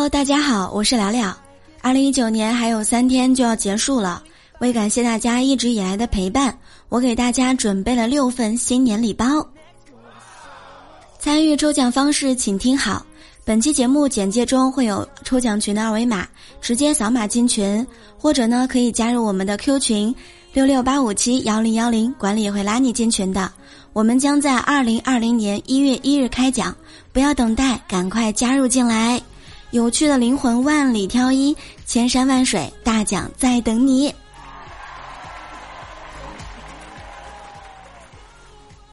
Hello，大家好，我是聊聊。二零一九年还有三天就要结束了，为感谢大家一直以来的陪伴，我给大家准备了六份新年礼包。参与抽奖方式，请听好。本期节目简介中会有抽奖群的二维码，直接扫码进群，或者呢可以加入我们的 Q 群六六八五七幺零幺零，管理会拉你进群的。我们将在二零二零年一月一日开奖，不要等待，赶快加入进来。有趣的灵魂万里挑一，千山万水，大奖在等你。